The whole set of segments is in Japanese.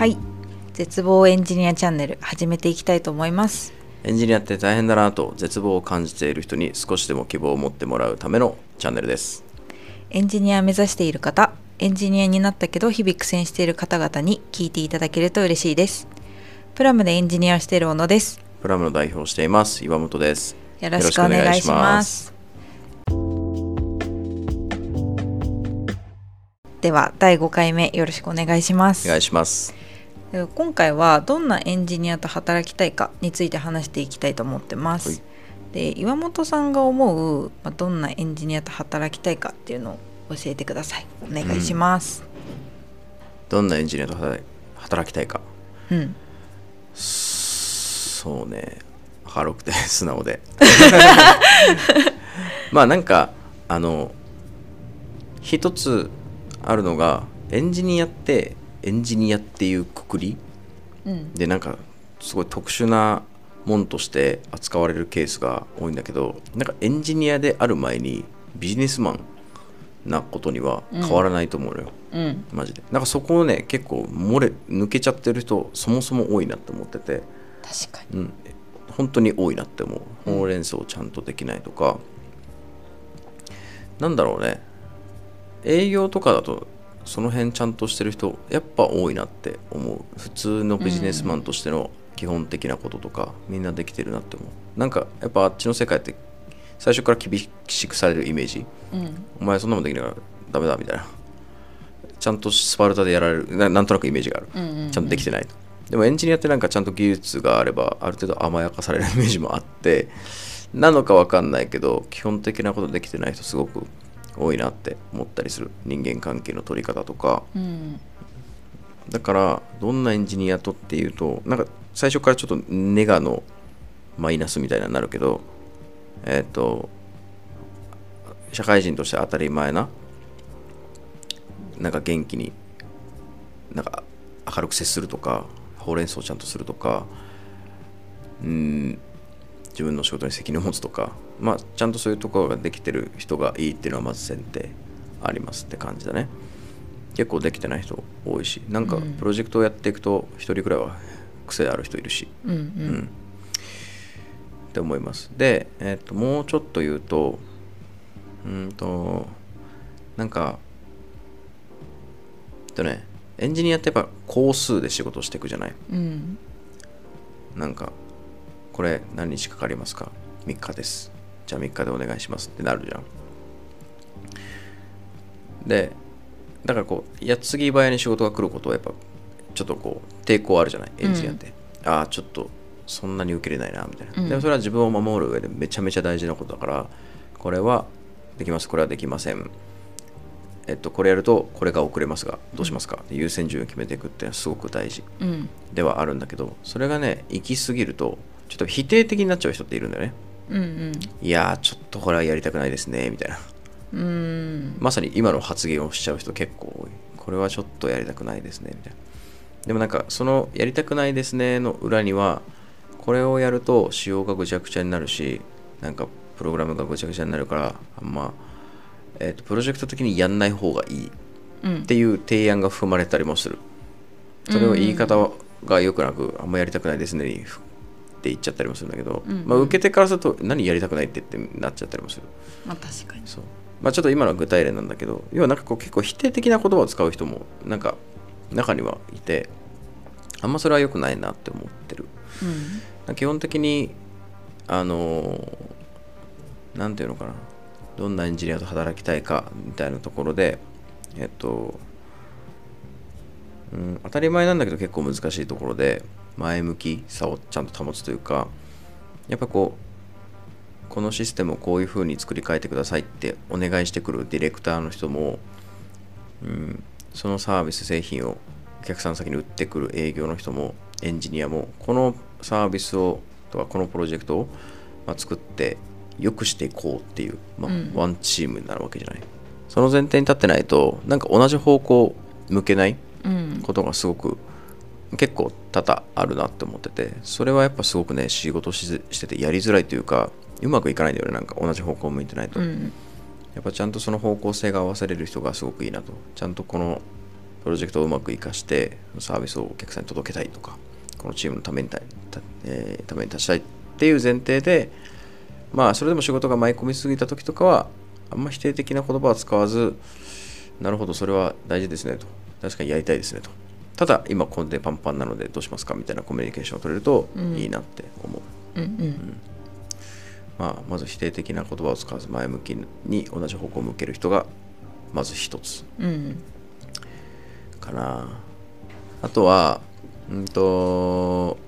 はい。絶望エンジニアチャンネル始めていきたいと思います。エンジニアって大変だなと絶望を感じている人に少しでも希望を持ってもらうためのチャンネルです。エンジニア目指している方エンジニアになったけど日々苦戦している方々に聞いていただけると嬉しいです。プラムでエンジニアをしている小野です。プラムの代表をしています岩本です。よろしくお願いします。では第5回目よろしくお願いします。お願いします今回はどんなエンジニアと働きたいかについて話していきたいと思ってます、はい。で岩本さんが思う、まあ、どんなエンジニアと働きたいかっていうのを教えてください。お願いします。どんなエンジニアと働きたいか。うん、そうね。軽くて 素直で。まあなんかあの一つあるのがエンジニアってエンジニアっていうくくりうん。でなんかすごい特殊なもんとして扱われるケースが多いんだけどなんかエンジニアである前にビジネスマンなことには変わらないと思うのよ、うん。マジで。なんかそこをね結構漏れ抜けちゃってる人そもそも多いなって思ってて。確かに。うん。本当に多いなって思う。ほうれん草ちゃんとできないとか、なんだろうね。営業とかだとその辺ちゃんとしてる人やっぱ多いなって思う。普通のビジネスマンとしての基本的なこととか、みんなできてるなって思う。なんかやっぱあっちの世界って最初から厳しくされるイメージ。うん。お前そんなもんできないからダメだみたいな。ちゃんとスパルタでやられるななんとなくイメージがある、うんうんうん。ちゃんとできてない。とでもエンジニアってなんかちゃんと技術があればある程度甘やかされるイメージもあってなのかわかんないけど基本的なことできてない人すごく多いなって思ったりする人間関係の取り方とか。うん。だからどんなエンジニアとっていうとなんか最初からちょっとネガのマイナスみたいになるけどえっ、と社会人として当たり前ななんか元気になんか明るく接するとかほうれん草をちゃんとするとかうん自分の仕事に責任を持つとかまあちゃんとそういうところができてる人がいいっていうのはまず前提ありますって感じだね。結構できてない人多いしなんかうん。プロジェクトをやっていくと一人くらいは癖ある人いるし。うんううん。んって思います。で、えっともうちょっと言うとうーんとなんかえっとねエンジニアってやっぱ工数で仕事をしていくじゃない。うん。なんかこれ何日かかりますか？3日です。じゃあ3日でお願いしますってなるじゃん。でだからこう矢継ぎ早に仕事が来ることはやっぱちょっとこう抵抗あるじゃない？エンジニアって、ああちょっとそんなに受けれないなみたいな、うん。でもそれは自分を守る上でめちゃめちゃ大事なことだからこれはできます。これはできません。えっとこれやるとこれが遅れますがどうしますか、優先順位を決めていくっていうのはすごく大事うん。ではあるんだけどそれがね行き過ぎるとちょっと否定的になっちゃう人っているんだよね。うんいやーちょっとこれはやりたくないですねみたいな。うん。うんまさに今の発言をしちゃう人結構多い。これはちょっとやりたくないですねみたいな。でもなんかそのやりたくないですねの裏にはこれをやると仕様がぐちゃぐちゃになるしなんかプログラムがぐちゃぐちゃになるからあんま、えーとプロジェクト的にやんない方がいい。うんっていう提案が含まれたりもする。それを言い方が良くなくあんまやりたくないですねにふって言っちゃったりもするんだけど、うんうん。まあ、受け手からすると何やりたくないってってなっちゃったりもする。まあ確かに。そう。まあちょっと今のは具体例なんだけど要はなんかこう結構否定的な言葉を使う人もなんか中にはいてあんまそれは良くないなって思ってる。うん。基本的にあのーなんていうのかな。どんなエンジニアと働きたいかみたいなところでえっと、うん、当たり前なんだけど結構難しいところで前向きさをちゃんと保つというかやっぱこうこのシステムをこういう風に作り変えてくださいってお願いしてくるディレクターの人も、うん、そのサービス製品をお客さん先に売ってくる営業の人もエンジニアもこのサービスをとかこのプロジェクトを、まあ、作って良くしていこうっていう、まあうん。ワンチームになるわけじゃない？その前提に立ってないとなんか同じ方向向けないうん。ことがすごく結構多々あるなって思っててそれはやっぱすごくね仕事ししててやりづらいというかうまくいかないんだよねなんか同じ方向向いてないと、うん。やっぱちゃんとその方向性が合わせれる人がすごくいいなと。ちゃんとこのプロジェクトをうまく活かしてサービスをお客さんに届けたいとかこのチームのためにた、えーために立ちたいっていう前提でまあそれでも仕事が舞い込みすぎた時とかはあんま否定的な言葉は使わずなるほどそれは大事ですねと。確かにやりたいですねとただ今コンテパンパンなのでどうしますか？みたいなコミュニケーションを取れるとうん。いいなって思う、うんうん。まあ、まず否定的な言葉を使わず前向きに同じ方向を向ける人がまず一つうん。かな。あとはうんと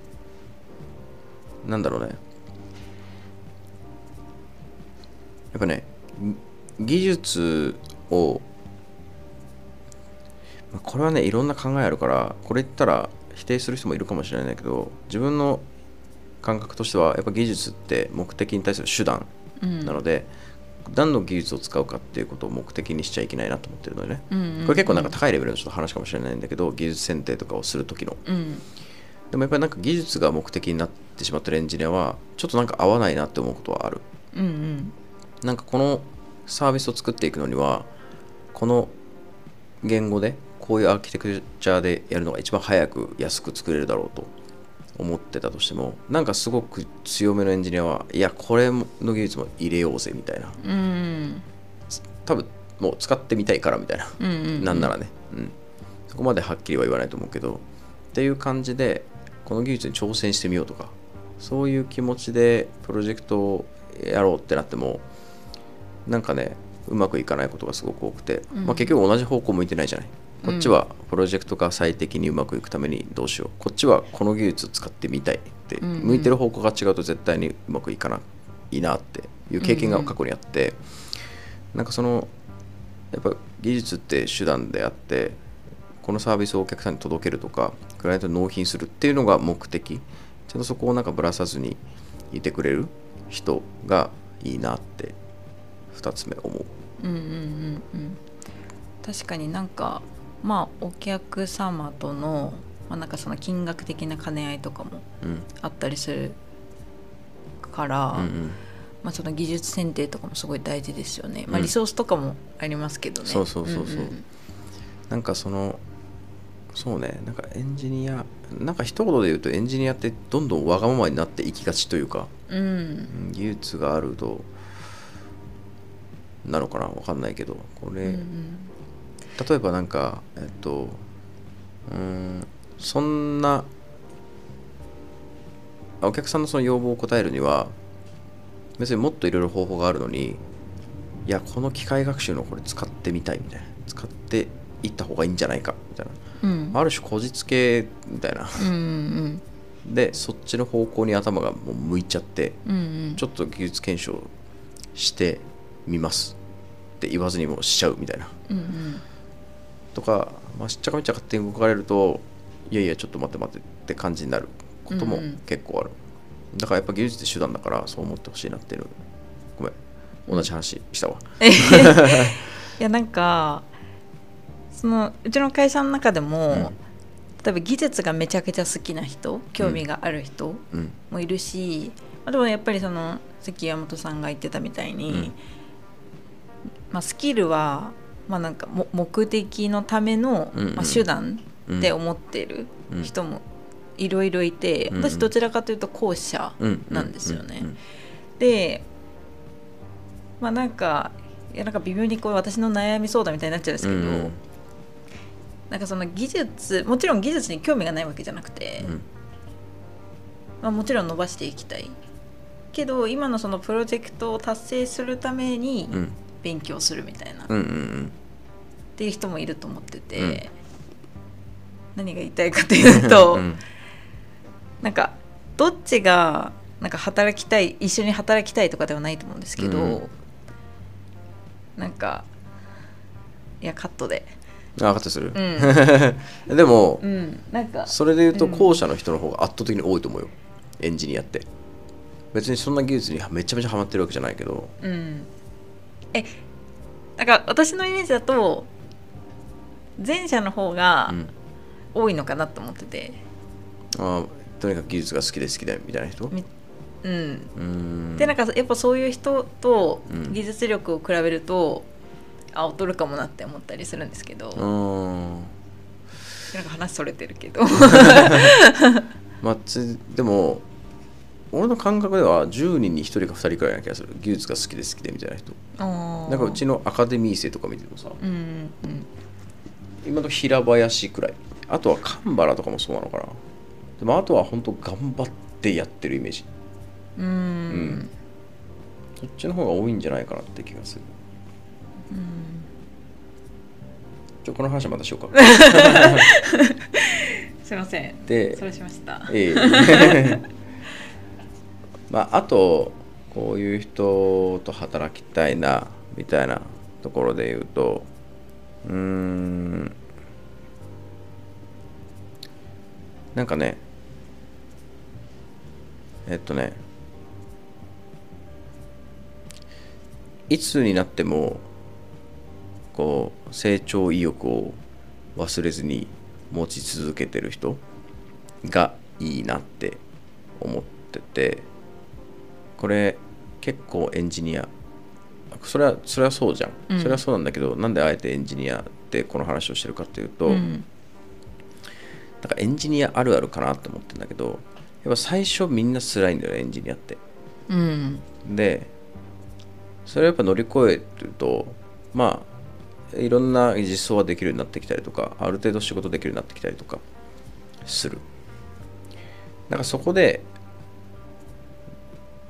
なんだろうね。やっぱねぎ技術をまあこれはねいろんな考えあるからこれ言ったら否定する人もいるかもしれないけど自分の感覚としてはやっぱ技術って目的に対する手段うん。なので、何の技術を使うかっていうことを目的にしちゃいけないなと思ってるのでね、うんうん。これ結構なんか高いレベルのちょっと話かもしれないんだけど技術選定とかをする時の。うん。でもやっぱりなんか技術が目的になってしまってるエンジニアはちょっとなんか合わないなって思うことはある。うんうん。なんかこのサービスを作っていくのにはこの言語でこういうアーキテクチャでやるのが一番早く安く作れるだろうと思ってたとしてもなんかすごく強めのエンジニアはいやこれの技術も入れようぜみたいな。うん。多分もう使ってみたいからみたいな。うんうんなんならね、うん、そこまではっきりは言わないと思うけどっていう感じでこの技術に挑戦してみようとかそういう気持ちでプロジェクトをやろうってなってもなんかねうまくいかないことがすごく多くて、うん。まあ、結局同じ方向向いてないじゃない。こっちはプロジェクトが最適にうまくいくためにどうしよう。こっちはこの技術を使ってみたいってうんうん。向いてる方向が違うと絶対にうまくいかないなっていう経験が過去にあって、なんかそのやっぱ技術って手段であってこのサービスをお客さんに届けるとかクライアントに納品するっていうのが目的。ちゃんとそこをなんかぶらさずにいてくれる人がいいなって2つ目思う。うんうんうん。うん確かになんかまあお客様との、まあ、なんかその金額的な兼ね合いとかもうん。あったりするから、うんうん。まあ、その技術選定とかもすごい大事ですよね、まあ、うんリソースとかもありますけどね。そうそうそうそう。んん。なんかそのそうね。なんかエンジニアなんか一言で言うとエンジニアってどんどんわがままになっていきがちというか、うん。うん技術があるとなのかなわかんないけどこれ、うんうん。例えばなんかえっとうーんそんなあお客さんのその要望を答えるには別にもっといろいろ方法があるのにいやこの機械学習のこれ使ってみたいみたいな使っていった方がいいんじゃないかみたいうん。なある種こじつけみたいな。うんうん。でそっちの方向に頭がもう向いちゃってうんうん。ちょっと技術検証してみますって言わずにもうしちゃうみたいな。うんうん。とか、まあ、しっちゃかめっちゃ勝手に動かれるといやいやちょっと待って待ってって感じになることもうんうん。結構ある、だからやっぱ技術って手段だからそう思ってほしいなっていうごめん。同じ話したわ。いやなんかそのうちの会社の中でも、例えば技術がめちゃくちゃ好きな人興味がある人うん。もいるし、あでもやっぱりそのさっき山本さんが言ってたみたいに、うんまあ、スキルは、まあ、なんかも目的のための、まあ、手段うんって思ってるうん。人もいろいろいて、私どちらかというと後者うんなんですよね。うんでまあなんかいやなんか微妙にこう私の悩み相談みたいになっちゃうんですけど、うんうん。なんかその技術もちろん技術に興味がないわけじゃなくて、うん。まあ、もちろん伸ばしていきたい。けど今のそのプロジェクトを達成するためにうん勉強するみたいな、っうんうん。ていう人もいると思ってて、うん。何が言いたいかというと、うん。なんかどっちがなんか働きたい一緒に働きたいとかではないと思うんですけど、うんなんかいやカットで。あ分かったする？う、ん。でもうんなんかそれで言うとうん。後者の人の方が圧倒的に多いと思うよ。エンジニアって。別にそんな技術にめちゃめちゃハマってるわけじゃないけど。うんえなんか私のイメージだと前者の方がうん。多いのかなと思ってて。あとにかく技術が好きで好きだみたいな人？みうん。うーん。でなんかやっぱそういう人とうん。技術力を比べると、あ劣るかもなって思ったりするんですけど、なんか話それてるけど。まあ、つでも俺の感覚では10人に1人か2人くらいな気がする。技術が好きで好きでみたいな人。ななんかうちのアカデミー生とか見てもさうんうん今の平林くらい。あとは神原とかもそうなのかな。でもあとは本当頑張ってやってるイメージ。うん。うん。そっちの方が多いんじゃないかなって気がする。ちょこの話はまたしようか。すいません。でそれしました。ええ まああとこういう人と働きたいなみたいなところで言うとうーん。なんかねえっとねいつになってもこう成長意欲を忘れずに持ち続けてる人がいいなって思っててこれ結構エンジニア。それはそれはそうじゃん、うん。それはそうなんだけどなんであえてエンジニアってこの話をしてるかっていうと、うん。なんかエンジニアあるあるかなって思ってるんだけどやっぱ最初みんな辛いんだよねエンジニアって。うん。でそれをやっぱ乗り越えるとまあいろんな実装ができるようになってきたりとかある程度仕事できるようになってきたりとかする。なんかそこで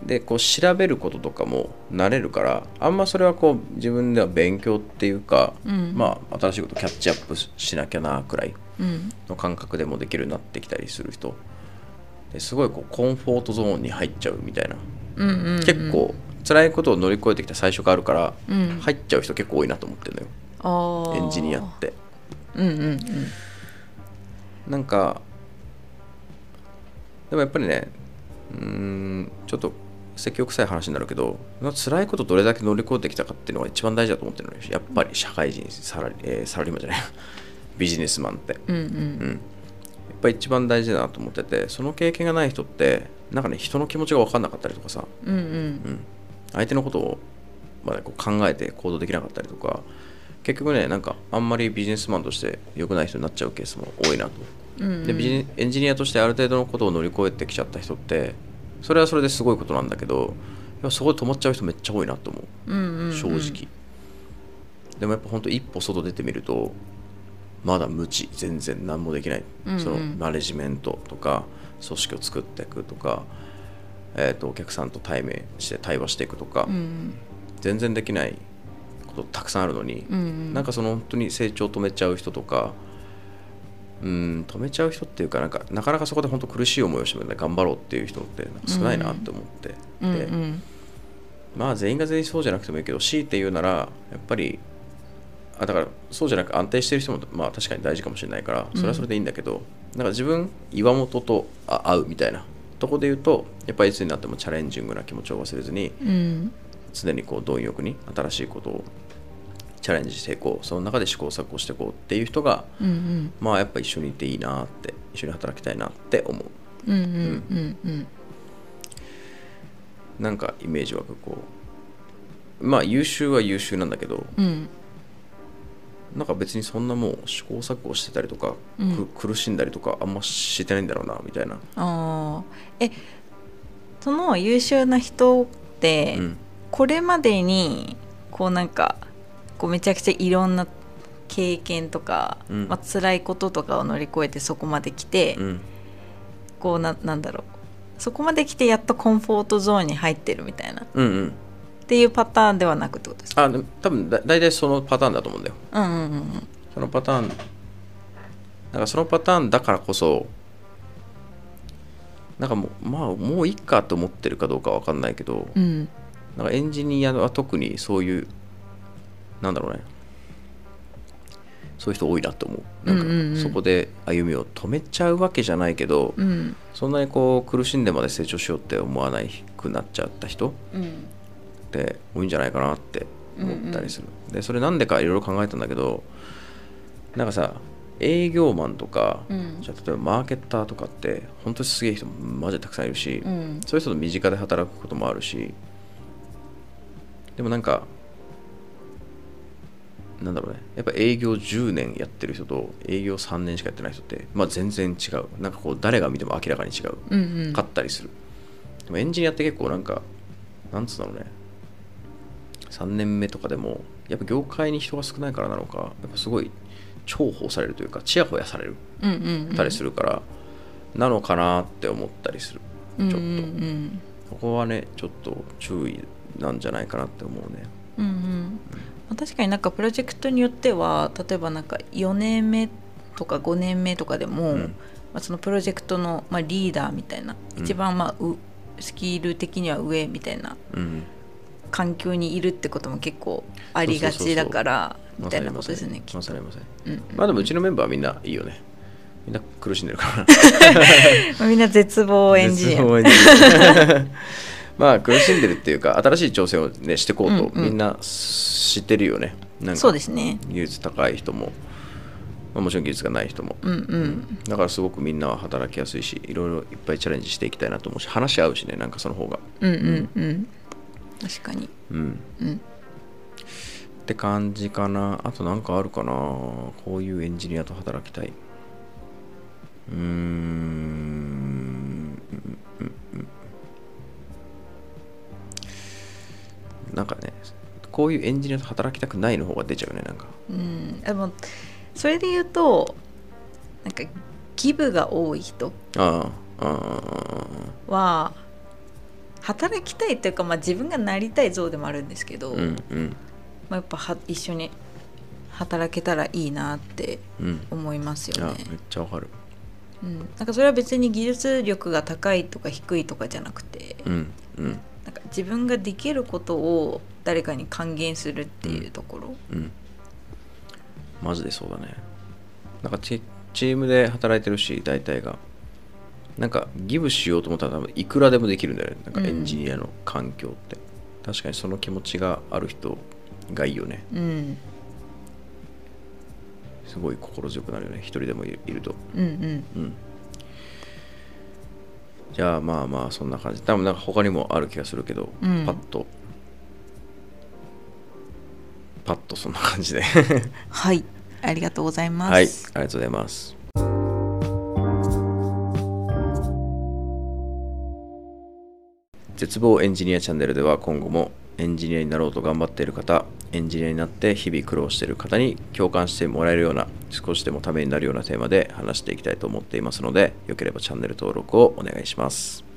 でこう調べることとかも慣れるからあんまそれはこう自分では勉強っていうか、うん。まあ新しいことキャッチアップしなきゃなくらいうん。の感覚でもできるようになってきたりする人ですごいこうコンフォートゾーンに入っちゃうみたいな。うんうんうん。結構辛いことを乗り越えてきた最初があるからうん。入っちゃう人結構多いなと思ってるのよ。エンジニアって。うんうんうん。なんかでもやっぱりねうーんちょっと積極臭い話になるけど辛いことどれだけ乗り越えてきたかっていうのが一番大事だと思ってるのよ。やっぱり社会人サラリ,、えーサラリーマンじゃない。ビジネスマンって。うんうん。うん、やっぱり一番大事だなと思っててその経験がない人ってなんかね人の気持ちが分かんなかったりとかさ、うんうん。うん、相手のことを、まあ、こう考えて行動できなかったりとか結局ねなんかあんまりビジネスマンとして良くない人になっちゃうケースも多いなと。うんうん。でエンジニアとしてある程度のことを乗り越えてきちゃった人ってそれはそれですごいことなんだけどやっぱそこで止まっちゃう人めっちゃ多いなと思う。正直、でもやっぱ本当一歩外出てみるとまだ無知全然何もできない、うんうん。そのマネジメントとか組織を作っていくとか、えー、とお客さんと対面して対話していくとか、うん。全然できないことたくさんあるのに、うんうん。なんかその本当に成長を止めちゃう人とかうん止めちゃう人っていうかなんかなかなかそこで本当苦しい思いをしてもね頑張ろうっていう人って少ないなって思って、うんでうん。まあ全員が全員そうじゃなくてもいいけど強いて言うならやっぱりあだからそうじゃなく安定してる人もまあ確かに大事かもしれないからそれはそれでいいんだけど、なんか自分岩本とあ会うみたいなとこで言うとやっぱりいつになってもチャレンジングな気持ちを忘れずにうん。常にこう貪欲に新しいことをチャレンジしていこう。その中で試行錯誤していこうっていう人がうんうん。まあやっぱ一緒にいていいなって一緒に働きたいなって思う。うんうんうんうんなんかイメージ湧くこう。まあ優秀は優秀なんだけどうん。なんか別にそんなもう試行錯誤してたりとか、うん。く苦しんだりとかあんましてないんだろうなみたいな、あー。えその優秀な人って、うん。これまでにこうなんかこうめちゃくちゃいろんな経験とか、うん。まあ辛いこととかを乗り越えてそこまで来て、うん。こうななんだろう。そこまで来てやっとコンフォートゾーンに入ってるみたいな。っうんうん。ていうパターンではなくってことですか？あ多分だ大体そのパターンだと思うんだよ。うんうんうんそのパターンなんかそのパターンだからこそなんかもうまあもういいかと思ってるかどうかわかんないけど、うん。なんかエンジニアは特にそういうなんだろうね。そういう人多いなと思う。なんかうんうんうん。そこで歩みを止めちゃうわけじゃないけど、うん。そんなにこう苦しんでまで成長しようって思わないくなっちゃった人っうんて多いんじゃないかなって思ったりする、でそれなんでかいろいろ考えたんだけどなんかさ営業マンとか、うん。じゃあ例えばマーケッターとかって本当にすげえ人マジでたくさんいるし、うん。そういう人と身近で働くこともあるしでもなんかなんだろうね。やっぱ営業10年やってる人と営業3年しかやってない人って、まあ、全然違う。なんかこう誰が見ても明らかに違う、うんうん。かったりする。でもエンジニアって結構なんかなんつうんだろうね。3年目とかでもやっぱ業界に人が少ないからなのかやっぱすごい重宝されるというかちやほやされる。うんうんうん。たりするから、なのかなって思ったりする。うんちょっと。うんうんそこはねちょっと注意なんじゃないかなって思うね。うんうん。まあ確かになんかプロジェクトによっては例えばなんか4年目とか5年目とかでも、うん。まあ、そのプロジェクトの、まあ、リーダーみたいな、うん。一番まあうスキル的には上みたいなうん。環境にいるってことも結まありがちだからみたいなことですねきっと。まあでもうちのメンバーはみんないいよね。みんな苦しんでるから。ま あみんな絶望エンジニア絶望エンジニアまあ苦しんでるっていうか新しい挑戦をねしていこうと、うんうん。みんな知ってるよね。なんそうかですね。技術高い人も、まあ、もちろん技術がない人も、うんうん。だからすごくみんなは働きやすいしいろいろいっぱいチャレンジしていきたいなと思うし話し合うしねなんかその方が。うんうんうん。確かに。うん。うん。って感じかな。あとなんかあるかな。こういうエンジニアと働きたい。うーんうんうんうんなんかねこういうエンジニアと働きたくないの方が出ちゃうねなんか。うん。でもそれで言うとなんかギブが多い人ああああは働きたいというか、まあ、自分がなりたい像でもあるんですけど、うんうん。まあ、やっぱは一緒に働けたらいいなってうん。思いますよね。いやめ。っちゃわかる。うん、なんかそれは別に技術力が高いとか低いとかじゃなくて、うんうんなんか自分ができることを誰かに還元するっていうところ、うん。マジでそうだね。なんかチチームで働いてるし大体が。なんかギブしようと思ったら多分いくらでもできるんだよね。なんかエンジニアの環境って、確かにその気持ちがある人がいいよね。うん、すごい心強くなるよね。一人でもいるいると。うんうん。うんじゃあまあまあそんな感じ。多分なんか他にもある気がするけど、うん。パッと。パッとそんな感じで。はい。ありがとうございます。はい。ありがとうございます。絶望エンジニアチャンネルでは今後もエンジニアになろうと頑張っている方エンジニアになって日々苦労している方に共感してもらえるような少しでもためになるようなテーマで話していきたいと思っていますのでよければチャンネル登録をお願いします。